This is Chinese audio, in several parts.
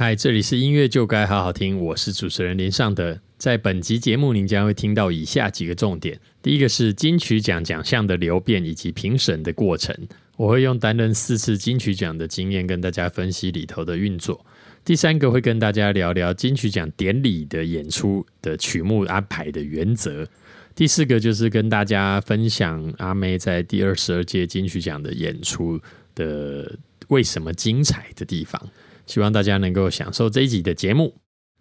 嗨，这里是音乐就该好好听，我是主持人林尚德。在本集节目，您将会听到以下几个重点：第一个是金曲奖奖项的流变以及评审的过程，我会用担任四次金曲奖的经验跟大家分析里头的运作；第三个会跟大家聊聊金曲奖典礼的演出的曲目安排的原则；第四个就是跟大家分享阿妹在第二十二届金曲奖的演出的为什么精彩的地方。希望大家能够享受这一集的节目。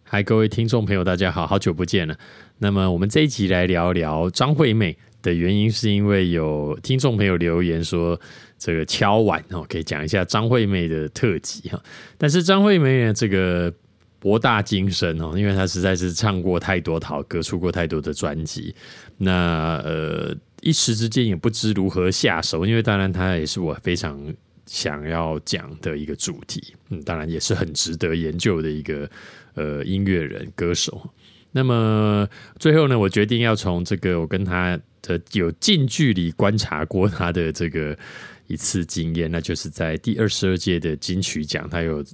嗨，各位听众朋友，大家好，好久不见了。那么我们这一集来聊聊张惠妹的原因，是因为有听众朋友留言说，这个敲碗哦，可以讲一下张惠妹的特辑哈。但是张惠妹呢，这个博大精深哦，因为她实在是唱过太多好歌，出过太多的专辑，那呃一时之间也不知如何下手。因为当然，她也是我非常。想要讲的一个主题，嗯，当然也是很值得研究的一个呃音乐人歌手。那么最后呢，我决定要从这个我跟他的有近距离观察过他的这个一次经验，那就是在第二十二届的金曲奖，他有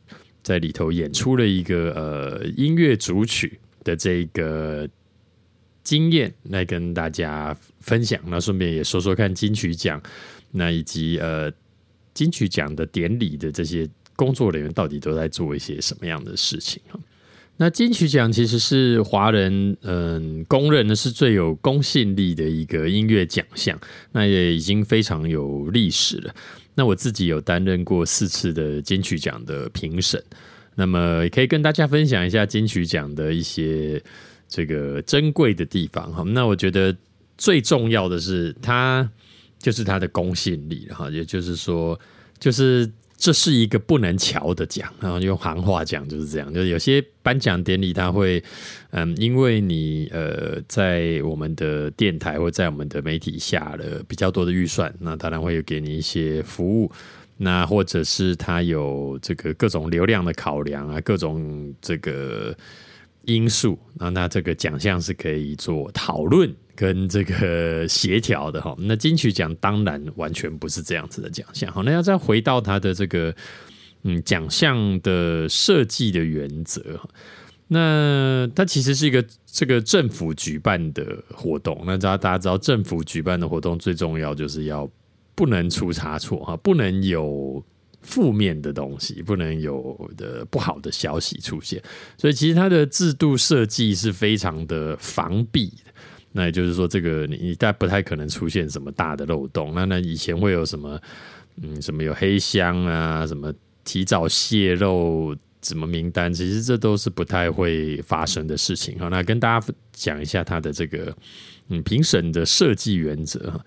在里头演出了一个呃音乐主曲的这个经验，来跟大家分享。那顺便也说说看金曲奖，那以及呃。金曲奖的典礼的这些工作人员到底都在做一些什么样的事情哈那金曲奖其实是华人嗯公认的是最有公信力的一个音乐奖项，那也已经非常有历史了。那我自己有担任过四次的金曲奖的评审，那么也可以跟大家分享一下金曲奖的一些这个珍贵的地方哈。那我觉得最重要的是它。就是它的公信力哈，也就是说，就是这是一个不能瞧的奖，然后用行话讲就是这样。就是有些颁奖典礼，他会嗯，因为你呃在我们的电台或在我们的媒体下了比较多的预算，那当然会有给你一些服务，那或者是他有这个各种流量的考量啊，各种这个因素，那那这个奖项是可以做讨论。跟这个协调的哈，那金曲奖当然完全不是这样子的奖项。好，那要再回到它的这个嗯奖项的设计的原则，那它其实是一个这个政府举办的活动。那大家大家知道，政府举办的活动最重要就是要不能出差错哈，不能有负面的东西，不能有的不好的消息出现。所以其实它的制度设计是非常的防弊的。那也就是说，这个你你大不太可能出现什么大的漏洞。那那以前会有什么，嗯，什么有黑箱啊，什么提早泄露什么名单，其实这都是不太会发生的事情。好，那跟大家讲一下它的这个嗯评审的设计原则。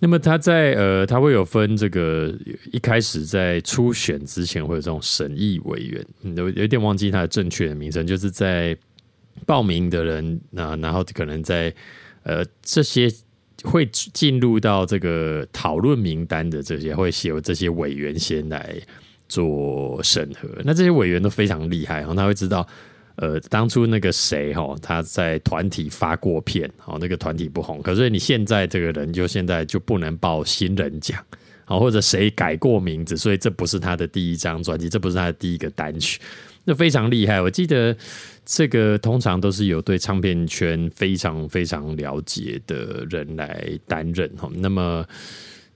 那么他在呃，他会有分这个一开始在初选之前会有这种审议委员，有有点忘记他的正确的名称，就是在。报名的人，那然后可能在呃这些会进入到这个讨论名单的这些，会由这些委员先来做审核。那这些委员都非常厉害，然后他会知道，呃，当初那个谁哈，他在团体发过片，哦，那个团体不红，可是你现在这个人就现在就不能报新人奖，好，或者谁改过名字，所以这不是他的第一张专辑，这不是他的第一个单曲，那非常厉害。我记得。这个通常都是有对唱片圈非常非常了解的人来担任哈。那么，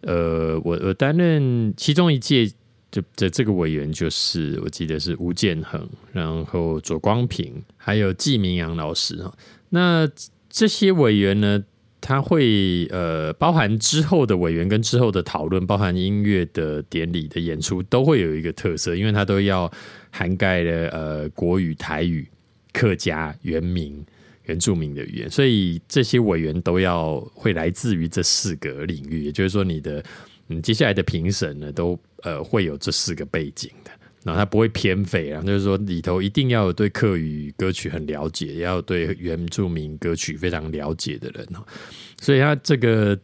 呃，我我担任其中一届就的这个委员，就是我记得是吴建衡，然后左光平，还有季明阳老师哈。那这些委员呢，他会呃包含之后的委员跟之后的讨论，包含音乐的典礼的演出，都会有一个特色，因为他都要涵盖了呃国语、台语。客家、原民、原住民的语言，所以这些委员都要会来自于这四个领域，也就是说，你的嗯接下来的评审呢，都呃会有这四个背景的。然后他不会偏废然后，就是说里头一定要有对客语歌曲很了解，也要对原住民歌曲非常了解的人。所以他这个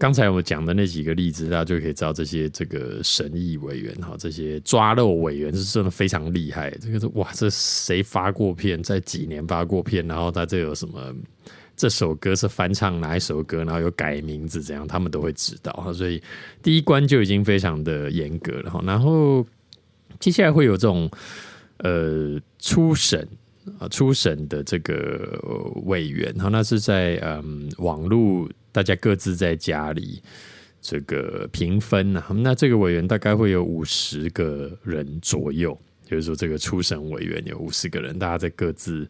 刚才我讲的那几个例子，大家就可以知道这些这个审议委员哈，这些抓漏委员是真的非常厉害。这个是哇，这谁发过片，在几年发过片，然后他这有什么？这首歌是翻唱哪一首歌，然后有改名字，怎样他们都会知道。所以第一关就已经非常的严格了哈。然后接下来会有这种呃初审啊初审的这个委员哈，那是在嗯网络 大家各自在家里这个评分啊。那这个委员大概会有五十个人左右，就是说这个初审委员有五十个人，大家在各自。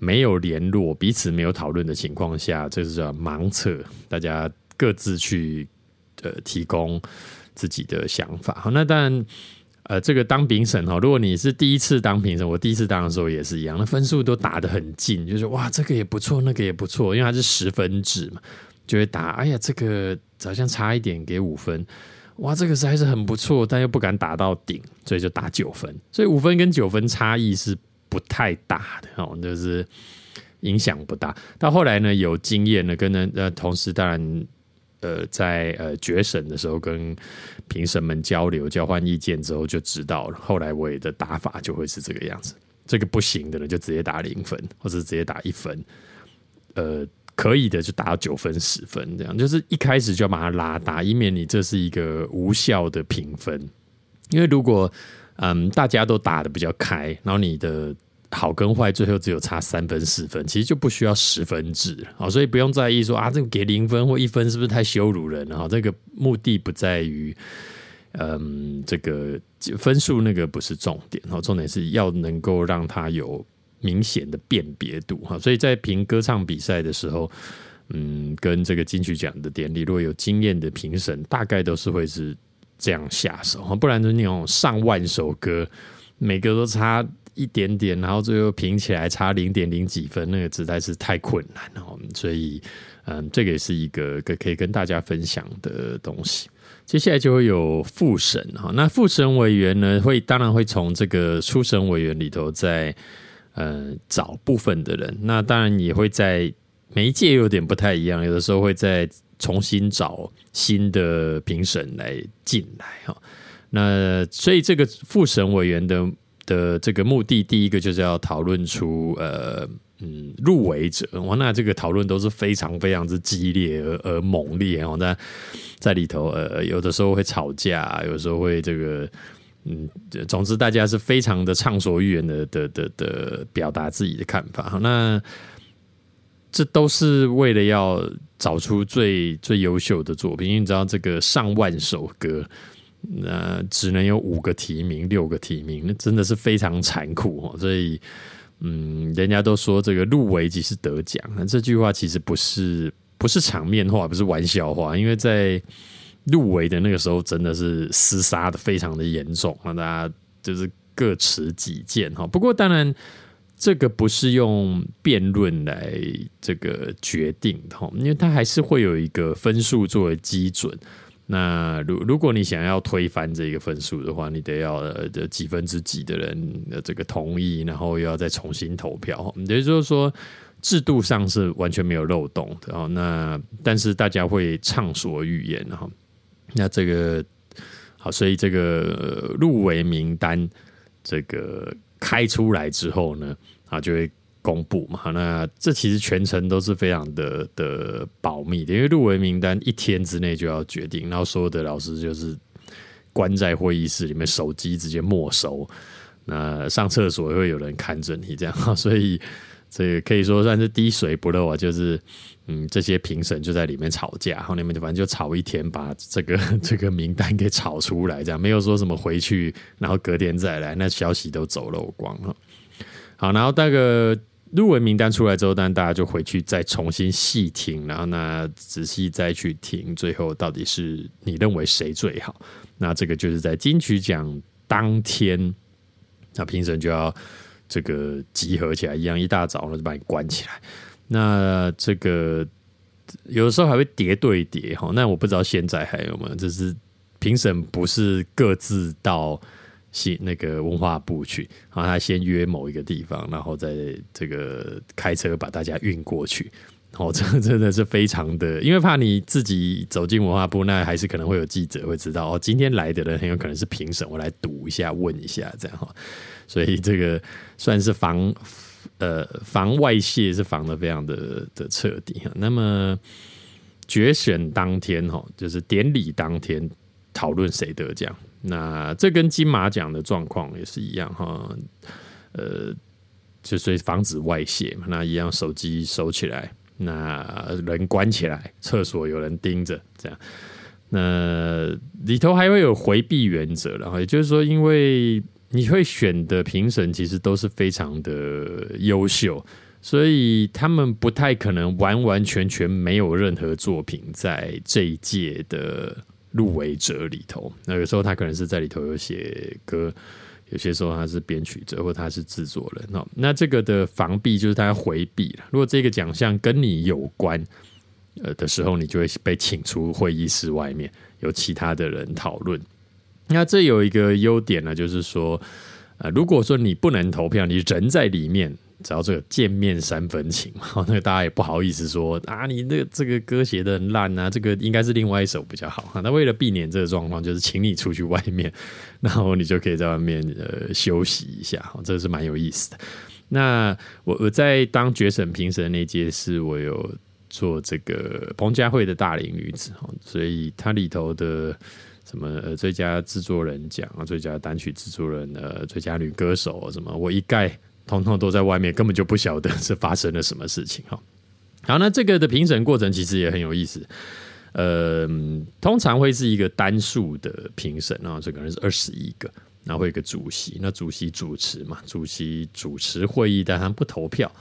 没有联络，彼此没有讨论的情况下，这是叫盲测，大家各自去呃提供自己的想法。好，那当然，呃，这个当评审哈，如果你是第一次当评审，我第一次当的时候也是一样，那分数都打得很近，就是哇，这个也不错，那个也不错，因为它是十分制嘛，就会打，哎呀，这个好像差一点给五分，哇，这个是还是很不错，但又不敢打到顶，所以就打九分，所以五分跟九分差异是。不太大的哦，就是影响不大。到后来呢，有经验的跟呢呃，同时当然呃，在呃决审的时候跟评审们交流、交换意见之后，就知道了。后来我的打法就会是这个样子。这个不行的呢，就直接打零分，或者直接打一分。呃，可以的就打九分、十分，这样就是一开始就要把它拉大，以免你这是一个无效的评分。因为如果嗯大家都打的比较开，然后你的好跟坏最后只有差三分四分，其实就不需要十分制啊，所以不用在意说啊，这个给零分或一分是不是太羞辱人了？这个目的不在于，嗯，这个分数那个不是重点然后，重点是要能够让他有明显的辨别度哈。所以在评歌唱比赛的时候，嗯，跟这个金曲奖的典礼，如果有经验的评审，大概都是会是这样下手哈，不然就那种上万首歌，每个都差。一点点，然后最后评起来差零点零几分，那个实在是太困难了。所以，嗯，这个也是一个可以跟大家分享的东西。接下来就会有复审哈，那复审委员呢，会当然会从这个初审委员里头再呃找部分的人，那当然也会在每一届有点不太一样，有的时候会再重新找新的评审来进来哈。那所以这个复审委员的。的这个目的，第一个就是要讨论出呃嗯入围者，哇，那这个讨论都是非常非常之激烈而而猛烈哦，在在里头呃有的时候会吵架，有时候会这个嗯，总之大家是非常的畅所欲言的的的的表达自己的看法，那这都是为了要找出最最优秀的作品，因为你知道这个上万首歌。那只能有五个提名，六个提名，那真的是非常残酷哦。所以，嗯，人家都说这个入围即是得奖，那这句话其实不是不是场面话，不是玩笑话，因为在入围的那个时候，真的是厮杀的非常的严重啊，大家就是各持己见哈。不过，当然这个不是用辩论来这个决定的，因为它还是会有一个分数作为基准。那如如果你想要推翻这个分数的话，你得要呃几分之几的人的这个同意，然后又要再重新投票。也就是说，制度上是完全没有漏洞的哦。那但是大家会畅所欲言哈。那这个好，所以这个入围名单这个开出来之后呢，啊就会。公布嘛？那这其实全程都是非常的的保密的，因为入围名单一天之内就要决定，然后所有的老师就是关在会议室里面，手机直接没收。那上厕所也会有人看着你，这样，所以这个可以说算是滴水不漏啊。就是嗯，这些评审就在里面吵架，然后你们反正就吵一天，把这个 这个名单给吵出来，这样没有说什么回去，然后隔天再来，那消息都走漏光了。好，然后那个。入围名单出来之后，但大家就回去再重新细听，然后那仔细再去听，最后到底是你认为谁最好？那这个就是在金曲奖当天，那评审就要这个集合起来，一样一大早呢就把你关起来。那这个有的时候还会叠对叠哈，那我不知道现在还有没有，就是评审不是各自到。新那个文化部去，然后他先约某一个地方，然后再这个开车把大家运过去。哦，这真的是非常的，因为怕你自己走进文化部，那还是可能会有记者会知道哦，今天来的人很有可能是评审，我来读一下，问一下这样哈。所以这个算是防呃防外泄是防的非常的的彻底哈。那么决选当天哈，就是典礼当天讨论谁得奖，那这跟金马奖的状况也是一样哈。呃，就所以防止外泄嘛，那一样手机收起来。那人关起来，厕所有人盯着，这样，那里头还会有回避原则，然后也就是说，因为你会选的评审其实都是非常的优秀，所以他们不太可能完完全全没有任何作品在这一届的入围者里头。那有时候他可能是在里头有写歌。有些时候他是编曲者，或他是制作人哦。那这个的防避就是他回避了。如果这个奖项跟你有关，呃的时候，你就会被请出会议室外面，有其他的人讨论。那这有一个优点呢，就是说，呃，如果说你不能投票，你人在里面。只要这个见面三分情嘛，那大家也不好意思说啊，你那个这个歌写的很烂啊，这个应该是另外一首比较好。那为了避免这个状况，就是请你出去外面，然后你就可以在外面呃休息一下，这个是蛮有意思的。那我我在当决审评审那届是我有做这个彭佳慧的大龄女子，所以它里头的什么最佳制作人奖啊，最佳单曲制作人呃最佳女歌手什么，我一概。通通都在外面，根本就不晓得 是发生了什么事情哈。好，那这个的评审过程其实也很有意思。呃，通常会是一个单数的评审啊，这个人是二十一个，然后会有一个主席，那主席主持嘛，主席主持会议，但他不投票。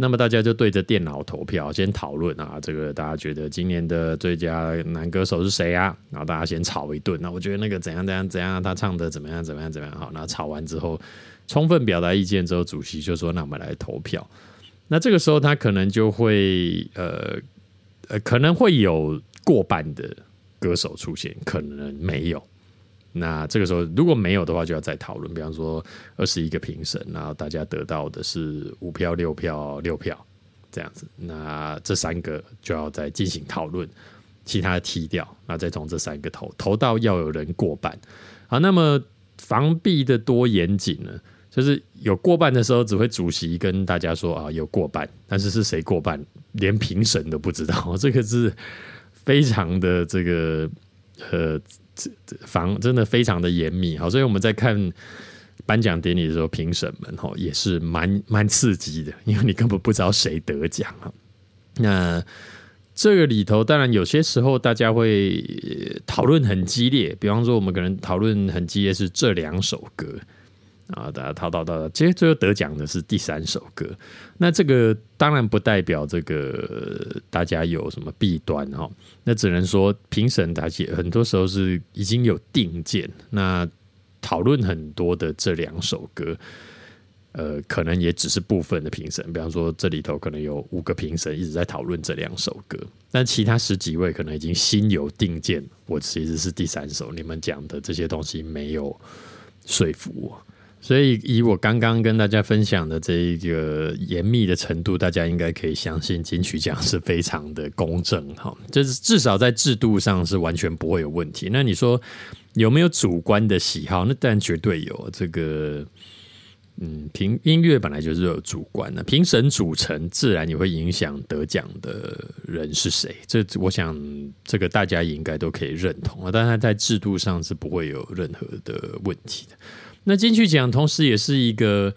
那么大家就对着电脑投票，先讨论啊，这个大家觉得今年的最佳男歌手是谁啊？然后大家先吵一顿。那我觉得那个怎样怎样怎样，他唱的怎么样怎么样怎么样好。那吵完之后。充分表达意见之后，主席就说：“那我们来投票。”那这个时候他可能就会呃呃，可能会有过半的歌手出现，可能没有。那这个时候如果没有的话，就要再讨论。比方说二十一个评审，然后大家得到的是五票、六票、六票这样子。那这三个就要再进行讨论，其他的踢掉，那再从这三个投投到要有人过半。好，那么防避的多严谨呢？就是有过半的时候，只会主席跟大家说啊，有过半，但是是谁过半，连评审都不知道。这个是非常的这个呃防，真的非常的严密。好，所以我们在看颁奖典礼的时候，评审们哈也是蛮蛮刺激的，因为你根本不知道谁得奖啊。那这个里头，当然有些时候大家会讨论很激烈，比方说我们可能讨论很激烈是这两首歌。啊，大家滔滔滔，其实最后得奖的是第三首歌。那这个当然不代表这个大家有什么弊端哈。那只能说评审大家很多时候是已经有定见。那讨论很多的这两首歌，呃，可能也只是部分的评审。比方说这里头可能有五个评审一直在讨论这两首歌，但其他十几位可能已经心有定见。我其实是第三首，你们讲的这些东西没有说服我。所以，以我刚刚跟大家分享的这一个严密的程度，大家应该可以相信金曲奖是非常的公正哈，就是至少在制度上是完全不会有问题。那你说有没有主观的喜好？那当然绝对有。这个，嗯，评音乐本来就是有主观的，评审组成自然也会影响得奖的人是谁。这我想，这个大家应该都可以认同啊。但是在制度上是不会有任何的问题的。那金曲奖同时也是一个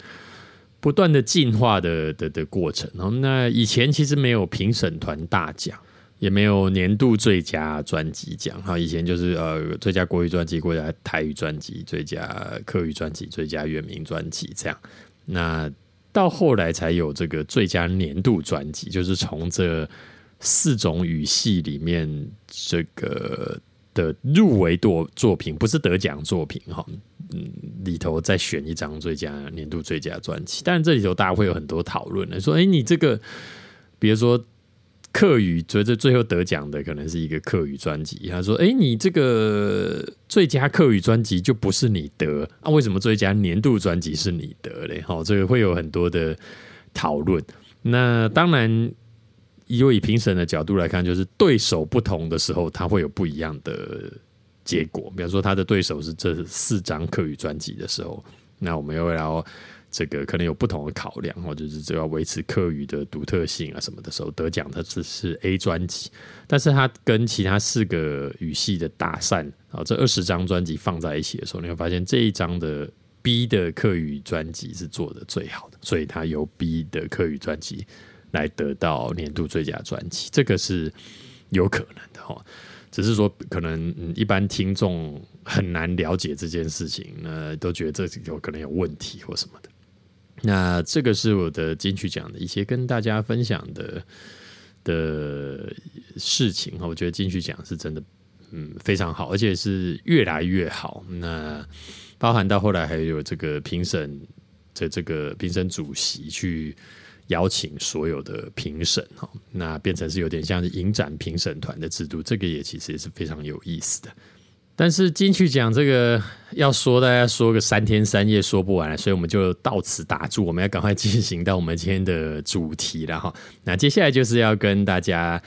不断的进化的的的过程。那以前其实没有评审团大奖，也没有年度最佳专辑奖。哈，以前就是呃最佳国语专辑、国家台语专辑、最佳客语专辑、最佳原名专辑这样。那到后来才有这个最佳年度专辑，就是从这四种语系里面这个的入围作作品，不是得奖作品哈。嗯，里头再选一张最佳年度最佳专辑，但这里头大家会有很多讨论的，说，哎，你这个，比如说客语，觉得最后得奖的可能是一个客语专辑。他说：“哎，你这个最佳客语专辑就不是你得啊？为什么最佳年度专辑是你得嘞？好，这个会有很多的讨论。那当然，以以评审的角度来看，就是对手不同的时候，他会有不一样的结果。比方说，他的对手是这四张客语专辑的时候，那我们又要。”这个可能有不同的考量，或者是就要维持课语的独特性啊什么的时候得奖，他只是 A 专辑，但是他跟其他四个语系的打散啊，这二十张专辑放在一起的时候，你会发现这一张的 B 的课语专辑是做的最好的，所以他由 B 的课语专辑来得到年度最佳专辑，这个是有可能的哈。只是说可能一般听众很难了解这件事情，那都觉得这有可能有问题或什么的。那这个是我的金曲奖的一些跟大家分享的的事情我觉得金曲奖是真的，嗯，非常好，而且是越来越好。那包含到后来还有这个评审的这个评审主席去邀请所有的评审哈，那变成是有点像是影展评审团的制度，这个也其实也是非常有意思的。但是金曲奖这个要说，大家说个三天三夜说不完，所以我们就到此打住。我们要赶快进行到我们今天的主题了哈。那接下来就是要跟大家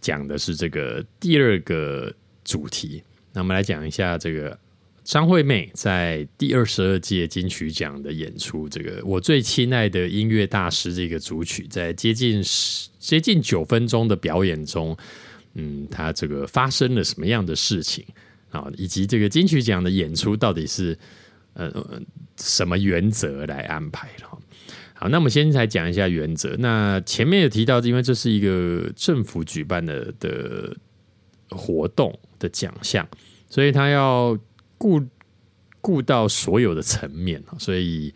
讲的是这个第二个主题。那我们来讲一下这个张惠妹在第二十二届金曲奖的演出。这个我最亲爱的音乐大师这个主曲，在接近十接近九分钟的表演中，嗯，他这个发生了什么样的事情？啊，以及这个金曲奖的演出到底是呃什么原则来安排了？好，那我们先来讲一下原则。那前面有提到，因为这是一个政府举办的的活动的奖项，所以他要顾顾到所有的层面所以，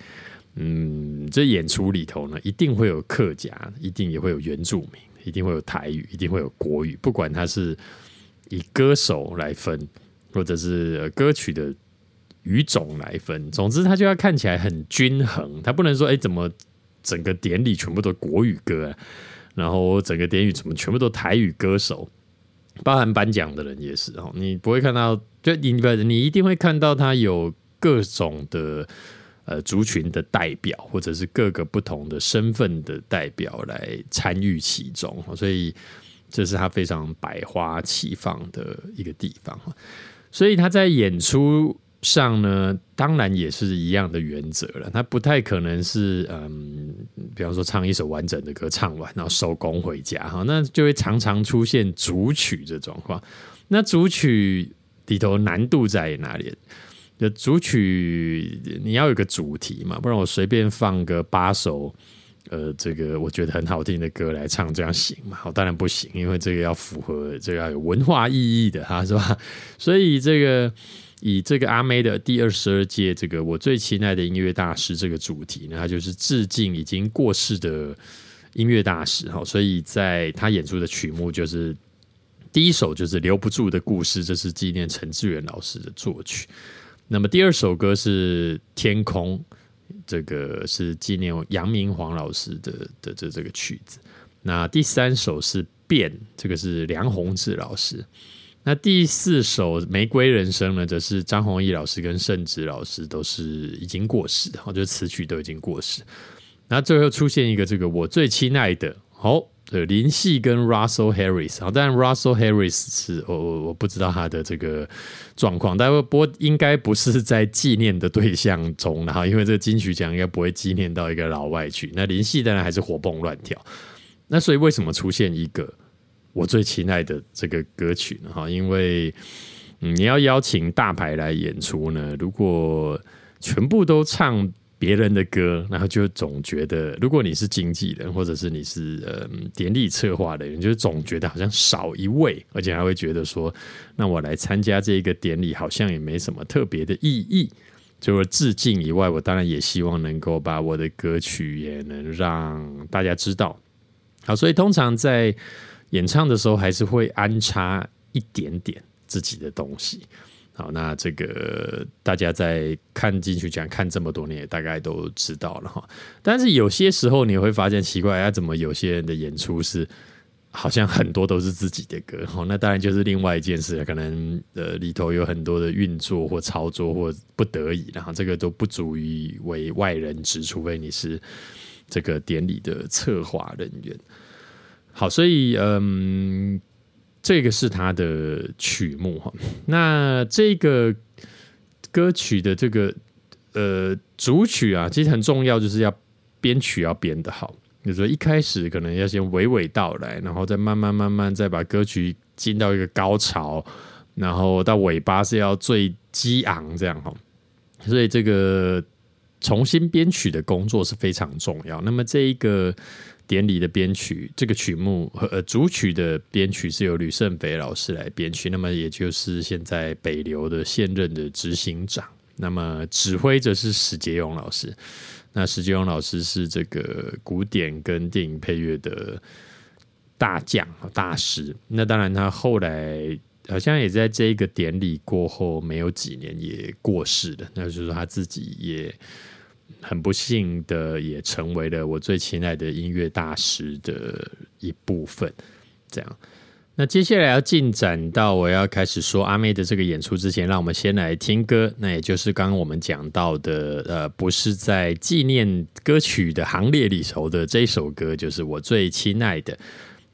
嗯，这演出里头呢，一定会有客家，一定也会有原住民，一定会有台语，一定会有国语，不管他是以歌手来分。或者是歌曲的语种来分，总之它就要看起来很均衡，它不能说哎怎么整个典礼全部都国语歌，然后整个典礼怎么全部都台语歌手，包含颁奖的人也是哦，你不会看到，就你不你一定会看到他有各种的呃族群的代表，或者是各个不同的身份的代表来参与其中，所以这是他非常百花齐放的一个地方所以他在演出上呢，当然也是一样的原则了。他不太可能是嗯，比方说唱一首完整的歌，唱完然后收工回家哈，那就会常常出现主曲这状况。那主曲里头难度在哪里？的主曲你要有个主题嘛，不然我随便放个八首。呃，这个我觉得很好听的歌来唱，这样行吗？好，当然不行，因为这个要符合这个要有文化意义的哈，是吧？所以这个以这个阿妹的第二十二届这个我最亲爱的音乐大师这个主题呢，它就是致敬已经过世的音乐大师哈，所以在他演出的曲目就是第一首就是留不住的故事，这是纪念陈志远老师的作曲。那么第二首歌是天空。这个是纪念杨明煌老师的的这这个曲子。那第三首是变，这个是梁宏志老师。那第四首玫瑰人生呢，则是张弘毅老师跟盛植老师都是已经过世，我觉得词曲都已经过世。那最后出现一个这个我最亲爱的，好。对林夕跟 Russell Harris，好，但 Russell Harris 是我我我不知道他的这个状况，但不过应该不是在纪念的对象中，然后因为这个金曲奖应该不会纪念到一个老外去，那林夕当然还是活蹦乱跳，那所以为什么出现一个我最亲爱的这个歌曲？哈，因为你要邀请大牌来演出呢，如果全部都唱。别人的歌，然后就总觉得，如果你是经纪人，或者是你是呃典礼策划的人，就总觉得好像少一位，而且还会觉得说，那我来参加这个典礼，好像也没什么特别的意义。除了致敬以外，我当然也希望能够把我的歌曲也能让大家知道。好，所以通常在演唱的时候，还是会安插一点点自己的东西。好，那这个大家在看进去讲看这么多年，大概都知道了哈。但是有些时候你会发现奇怪，啊，怎么有些人的演出是好像很多都是自己的歌，哦，那当然就是另外一件事了。可能呃里头有很多的运作或操作或不得已，然后这个都不足以为外人知，除非你是这个典礼的策划人员。好，所以嗯，这个是他的曲目哈。那这个歌曲的这个呃主曲啊，其实很重要，就是要编曲要编得好。就说一开始可能要先娓娓道来，然后再慢慢慢慢再把歌曲进到一个高潮，然后到尾巴是要最激昂这样哈。所以这个重新编曲的工作是非常重要。那么这一个典礼的编曲，这个曲目和呃主曲的编曲是由吕胜肥老师来编曲，那么也就是现在北流的现任的执行长，那么指挥者是史杰勇老师。那史杰勇老师是这个古典跟电影配乐的大将大师。那当然，他后来好像也在这个典礼过后没有几年也过世了。那就是他自己也很不幸的也成为了我最亲爱的音乐大师的一部分。这样。那接下来要进展到我要开始说阿妹的这个演出之前，让我们先来听歌。那也就是刚刚我们讲到的，呃，不是在纪念歌曲的行列里头的这首歌，就是我最亲爱的。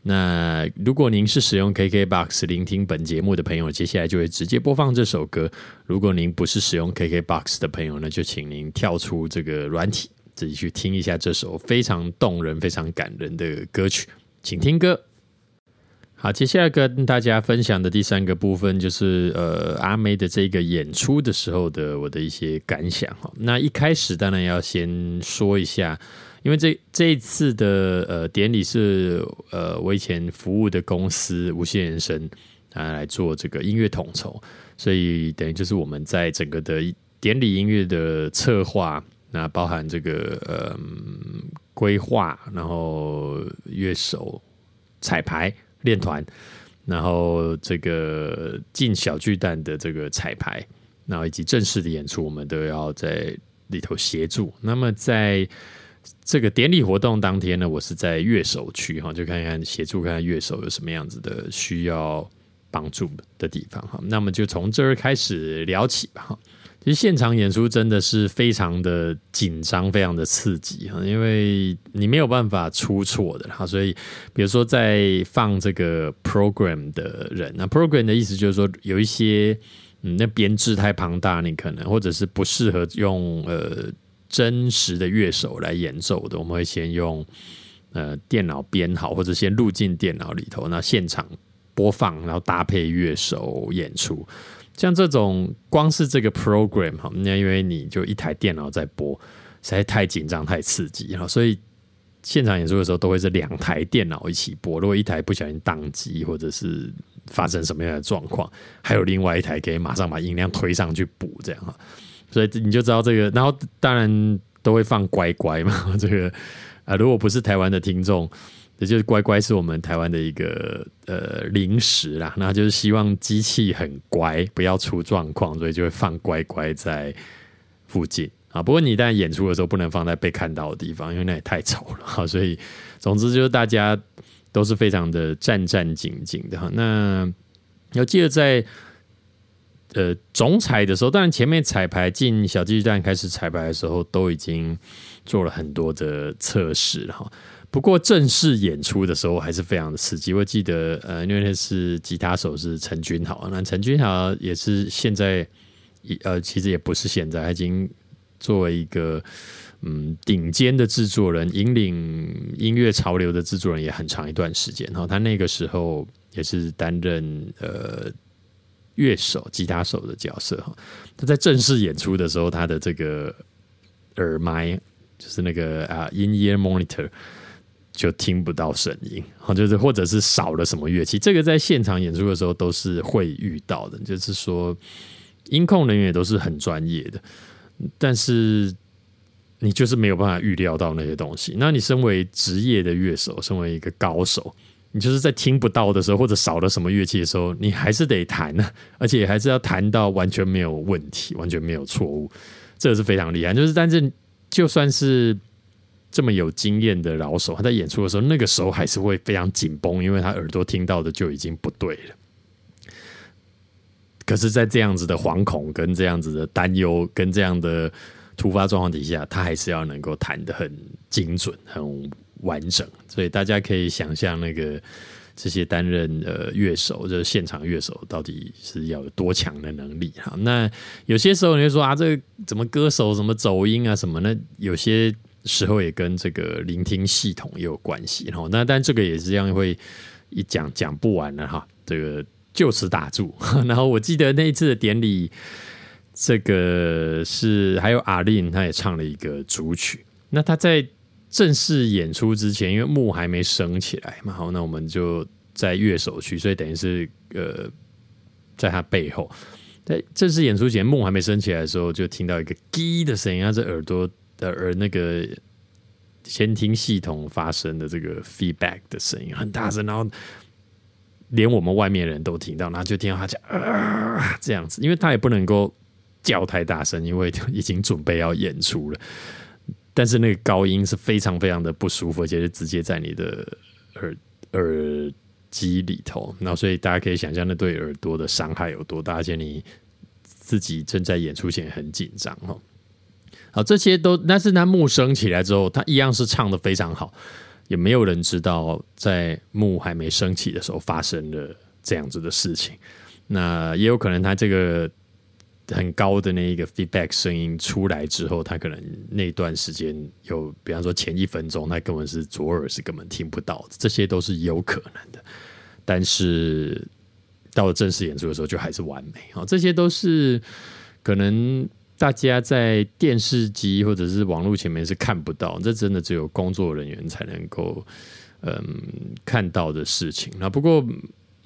那如果您是使用 KKBOX 聆听本节目的朋友，接下来就会直接播放这首歌。如果您不是使用 KKBOX 的朋友呢，就请您跳出这个软体，自己去听一下这首非常动人、非常感人的歌曲，请听歌。好，接下来跟大家分享的第三个部分就是呃阿妹的这个演出的时候的我的一些感想哈。那一开始当然要先说一下，因为这这一次的呃典礼是呃我以前服务的公司无限人生啊来做这个音乐统筹，所以等于就是我们在整个的典礼音乐的策划，那包含这个呃规划，然后乐手彩排。练团，然后这个进小巨蛋的这个彩排，然后以及正式的演出，我们都要在里头协助。那么在这个典礼活动当天呢，我是在乐手区哈，就看看协助看看乐手有什么样子的需要帮助的地方哈。那么就从这儿开始聊起吧哈。其实现场演出真的是非常的紧张，非常的刺激哈，因为你没有办法出错的哈，所以比如说在放这个 program 的人，那 program 的意思就是说有一些嗯，那编制太庞大，你可能或者是不适合用呃真实的乐手来演奏的，我们会先用呃电脑编好，或者先录进电脑里头，那现场播放，然后搭配乐手演出。像这种光是这个 program 哈，那因为你就一台电脑在播，实在太紧张太刺激哈，所以现场演出的时候都会是两台电脑一起播。如果一台不小心宕机，或者是发生什么样的状况，还有另外一台可以马上把音量推上去补这样哈。所以你就知道这个，然后当然都会放乖乖嘛，这个啊，如果不是台湾的听众。也就是乖乖是我们台湾的一个呃零食啦，那就是希望机器很乖，不要出状况，所以就会放乖乖在附近啊。不过你在演出的时候不能放在被看到的地方，因为那也太丑了哈。所以总之就是大家都是非常的战战兢兢的哈。那要记得在呃总彩的时候，当然前面彩排进小鸡蛋开始彩排的时候，都已经做了很多的测试了哈。不过正式演出的时候还是非常的刺激。我记得，呃，因为那是吉他手是陈君豪，那陈君豪也是现在，呃，其实也不是现在，已经作为一个嗯顶尖的制作人，引领音乐潮流的制作人也很长一段时间。然后他那个时候也是担任呃乐手、吉他手的角色哈。他在正式演出的时候，他的这个耳麦就是那个啊，in ear monitor。就听不到声音，或就是或者是少了什么乐器，这个在现场演出的时候都是会遇到的。就是说，音控人员也都是很专业的，但是你就是没有办法预料到那些东西。那你身为职业的乐手，身为一个高手，你就是在听不到的时候，或者少了什么乐器的时候，你还是得弹呢，而且还是要弹到完全没有问题，完全没有错误，这是非常厉害。就是但是就算是。这么有经验的老手，他在演出的时候，那个时候还是会非常紧绷，因为他耳朵听到的就已经不对了。可是，在这样子的惶恐、跟这样子的担忧、跟这样的突发状况底下，他还是要能够弹得很精准、很完整。所以大家可以想象，那个这些担任呃乐手，就是现场乐手，到底是要有多强的能力哈？那有些时候你会说啊，这怎么歌手怎么走音啊什么？那有些时候也跟这个聆听系统也有关系哈。那但这个也是这样会一讲讲不完了哈。这个。就此打住。然后我记得那一次的典礼，这个是还有阿令，他也唱了一个主曲。那他在正式演出之前，因为幕还没升起来嘛，好，那我们就在乐手区，所以等于是呃，在他背后，在正式演出前幕还没升起来的时候，就听到一个“滴”的声音，他这耳朵的耳那个监听系统发生的这个 feedback 的声音很大声，然后。连我们外面人都听到，然后就听到他讲啊这样子，因为他也不能够叫太大声，因为已经准备要演出了。但是那个高音是非常非常的不舒服，而且是直接在你的耳耳机里头，那所以大家可以想象那对耳朵的伤害有多大，而且你自己正在演出前很紧张哦。好，这些都，但是他幕升起来之后，他一样是唱的非常好。也没有人知道，在幕还没升起的时候发生了这样子的事情。那也有可能，他这个很高的那一个 feedback 声音出来之后，他可能那段时间有，比方说前一分钟，他根本是左耳是根本听不到，这些都是有可能的。但是到了正式演出的时候，就还是完美啊！这些都是可能。大家在电视机或者是网络前面是看不到，这真的只有工作人员才能够嗯看到的事情。那不过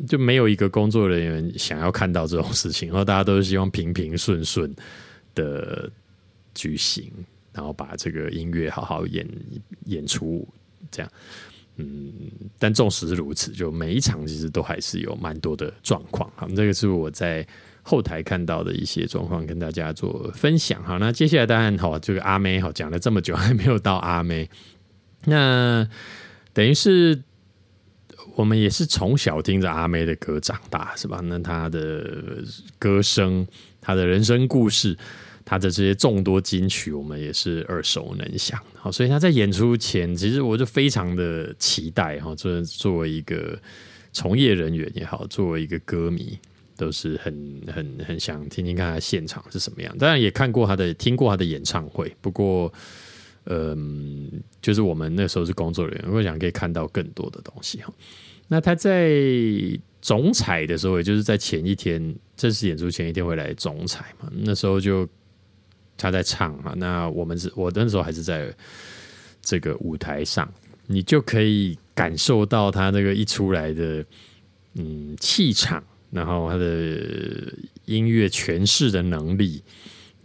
就没有一个工作人员想要看到这种事情，然后大家都是希望平平顺顺的举行，然后把这个音乐好好演演出这样。嗯，但纵使是如此，就每一场其实都还是有蛮多的状况。好，这个是我在。后台看到的一些状况，跟大家做分享好。那接下来当然好，这个阿妹好讲了这么久还没有到阿妹，那等于是我们也是从小听着阿妹的歌长大，是吧？那她的歌声、她的人生故事、她的这些众多金曲，我们也是耳熟能详。好，所以她在演出前，其实我就非常的期待哈。作作为一个从业人员也好，作为一个歌迷。都是很很很想听听看她现场是什么样，当然也看过她的听过她的演唱会，不过，嗯，就是我们那时候是工作人员，我想可以看到更多的东西哈。那他在总彩的时候，也就是在前一天正式演出前一天会来总彩嘛，那时候就他在唱嘛，那我们是我那时候还是在这个舞台上，你就可以感受到他那个一出来的嗯气场。然后他的音乐诠释的能力，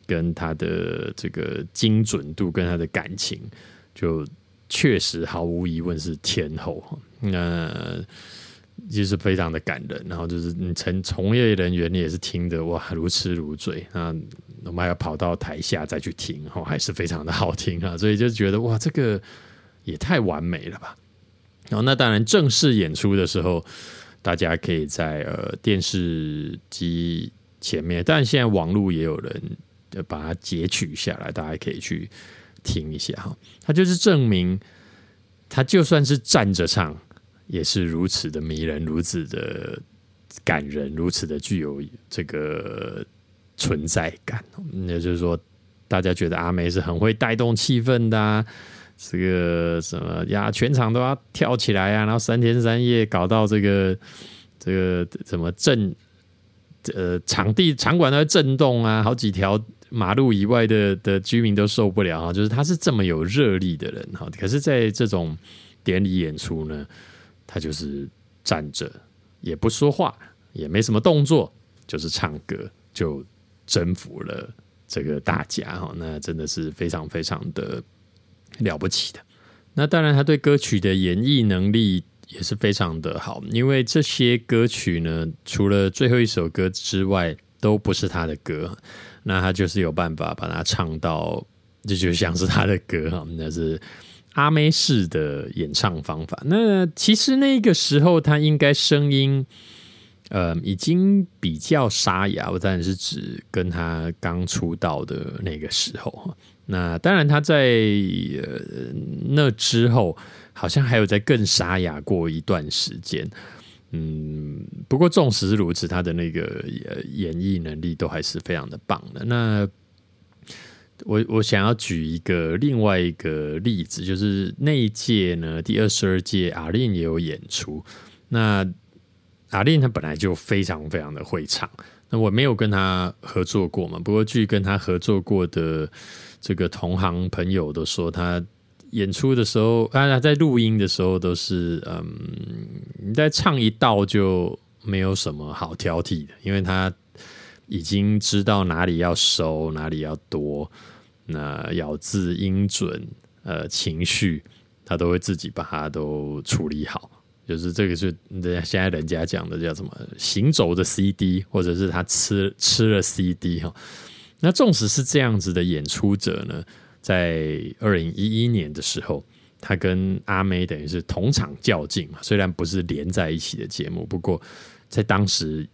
跟他的这个精准度，跟他的感情，就确实毫无疑问是天后。那就是非常的感人。然后就是你从从业人员，你也是听得哇如痴如醉。那我们还要跑到台下再去听，还是非常的好听啊。所以就觉得哇，这个也太完美了吧。然后那当然正式演出的时候。大家可以在呃电视机前面，但现在网络也有人把它截取下来，大家可以去听一下哈。他就是证明，他就算是站着唱，也是如此的迷人，如此的感人，如此的具有这个存在感。也就是说，大家觉得阿妹是很会带动气氛的。这个什么呀，全场都要跳起来啊！然后三天三夜搞到这个这个什么震，呃，场地场馆的震动啊，好几条马路以外的的居民都受不了啊！就是他是这么有热力的人哈，可是在这种典礼演出呢，他就是站着也不说话，也没什么动作，就是唱歌就征服了这个大家哈！那真的是非常非常的。了不起的，那当然他对歌曲的演绎能力也是非常的好，因为这些歌曲呢，除了最后一首歌之外，都不是他的歌，那他就是有办法把它唱到这就像是他的歌哈，那是阿妹式的演唱方法。那其实那个时候他应该声音。呃，已经比较沙哑，我当然是指跟他刚出道的那个时候那当然他在那之后，好像还有在更沙哑过一段时间。嗯，不过纵使如此，他的那个演绎能力都还是非常的棒的。那我我想要举一个另外一个例子，就是那一届呢，第二十二届阿令也有演出。那阿令他本来就非常非常的会唱，那我没有跟他合作过嘛，不过据跟他合作过的这个同行朋友都说，他演出的时候，啊，在录音的时候都是，嗯，你在唱一道就没有什么好挑剔的，因为他已经知道哪里要收，哪里要多，那咬字音准，呃，情绪，他都会自己把它都处理好。就是这个是人家现在人家讲的叫什么行走的 CD，或者是他吃吃了 CD 哈。那纵使是这样子的演出者呢，在二零一一年的时候，他跟阿妹等于是同场较劲嘛，虽然不是连在一起的节目，不过在当时，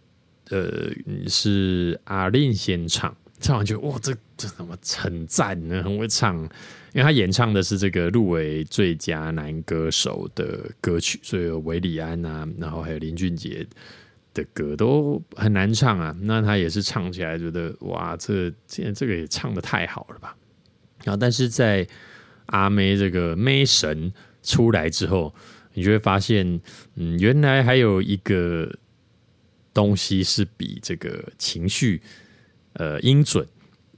呃，是阿令先唱，唱完就哇，这这怎么很赞呢？很会唱。因为他演唱的是这个入围最佳男歌手的歌曲，所以有韦礼安啊，然后还有林俊杰的歌都很难唱啊。那他也是唱起来觉得哇，这这这个也唱的太好了吧。然后，但是在阿妹这个妹神出来之后，你就会发现，嗯，原来还有一个东西是比这个情绪、呃音准、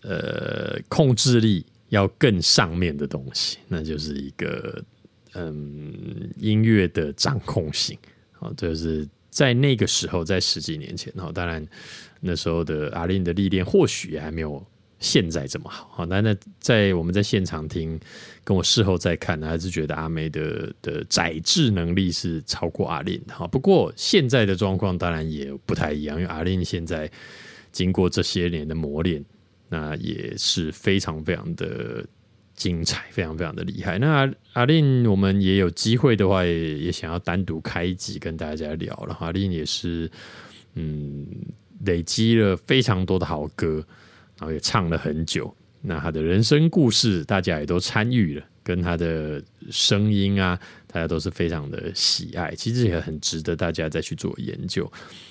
呃控制力。要更上面的东西，那就是一个嗯音乐的掌控性啊，就是在那个时候，在十几年前哈，当然那时候的阿令的历练或许还没有现在这么好哈。那那在我们在现场听，跟我事后再看，还是觉得阿妹的的载质能力是超过阿令的哈。不过现在的状况当然也不太一样，因为阿令现在经过这些年的磨练。那也是非常非常的精彩，非常非常的厉害。那阿令，我们也有机会的话，也也想要单独开一集跟大家聊了。阿令也是，嗯，累积了非常多的好歌，然后也唱了很久。那他的人生故事，大家也都参与了，跟他的声音啊，大家都是非常的喜爱。其实也很值得大家再去做研究。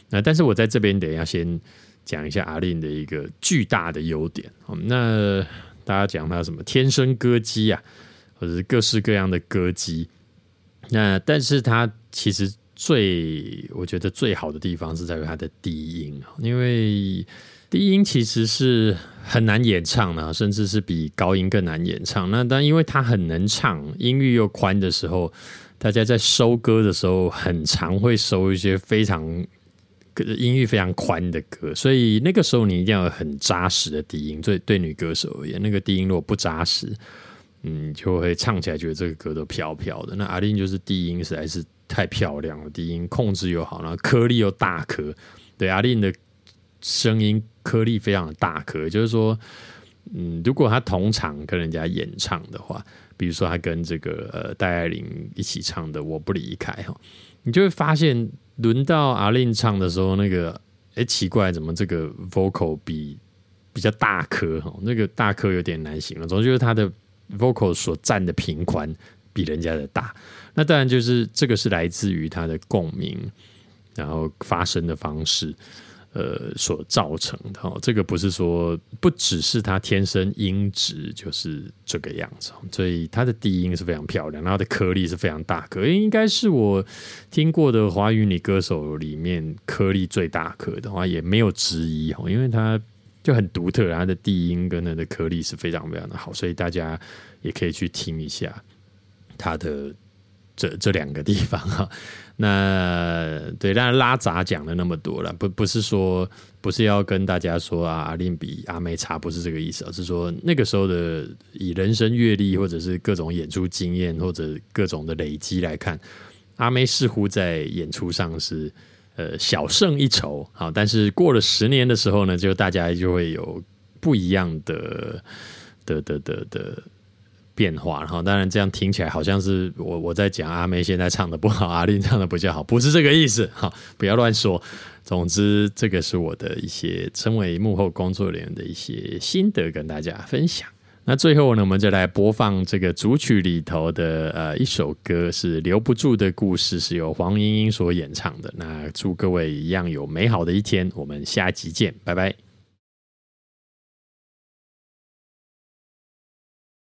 那但是我在这边等一下先。讲一下阿令的一个巨大的优点。好那大家讲他什么天生歌姬啊，或者是各式各样的歌姬。那但是他其实最我觉得最好的地方是在于他的低音因为低音其实是很难演唱的，甚至是比高音更难演唱。那但因为他很能唱，音域又宽的时候，大家在收歌的时候，很常会收一些非常。音域非常宽的歌，所以那个时候你一定要很扎实的低音。对对，女歌手而言，那个低音如果不扎实，嗯，就会唱起来觉得这个歌都飘飘的。那阿令就是低音实在是太漂亮了，低音控制又好，然后颗粒又大颗。对阿令的声音颗粒非常的大颗，就是说，嗯，如果他同场跟人家演唱的话，比如说他跟这个呃戴爱玲一起唱的《我不离开》哈，你就会发现。轮到阿令唱的时候，那个哎奇怪，怎么这个 vocal 比比较大颗哈？那个大颗有点难形容，总之就是他的 vocal 所占的频宽比人家的大。那当然就是这个是来自于他的共鸣，然后发声的方式。呃，所造成的哈，这个不是说不只是他天生音质就是这个样子，所以他的低音是非常漂亮，然后的颗粒是非常大颗，应该是我听过的华语女歌手里面颗粒最大颗的话，也没有之一哈，因为他就很独特，它的低音跟它的颗粒是非常非常的好，所以大家也可以去听一下它的这这两个地方哈。那对，当然拉杂讲了那么多了，不不是说不是要跟大家说啊，阿令比阿妹差，不是这个意思，而是说那个时候的以人生阅历或者是各种演出经验或者各种的累积来看，阿妹似乎在演出上是呃小胜一筹，好，但是过了十年的时候呢，就大家就会有不一样的的的的的变化。然后，当然这样听起来好像是我我在讲阿妹现在唱的不好，阿令唱的比较好，不是这个意思。好，不要乱说。总之，这个是我的一些身为幕后工作人员的一些心得，跟大家分享。那最后呢，我们就来播放这个主曲里头的呃一首歌，是留不住的故事，是由黄莺莺所演唱的。那祝各位一样有美好的一天，我们下集见，拜拜。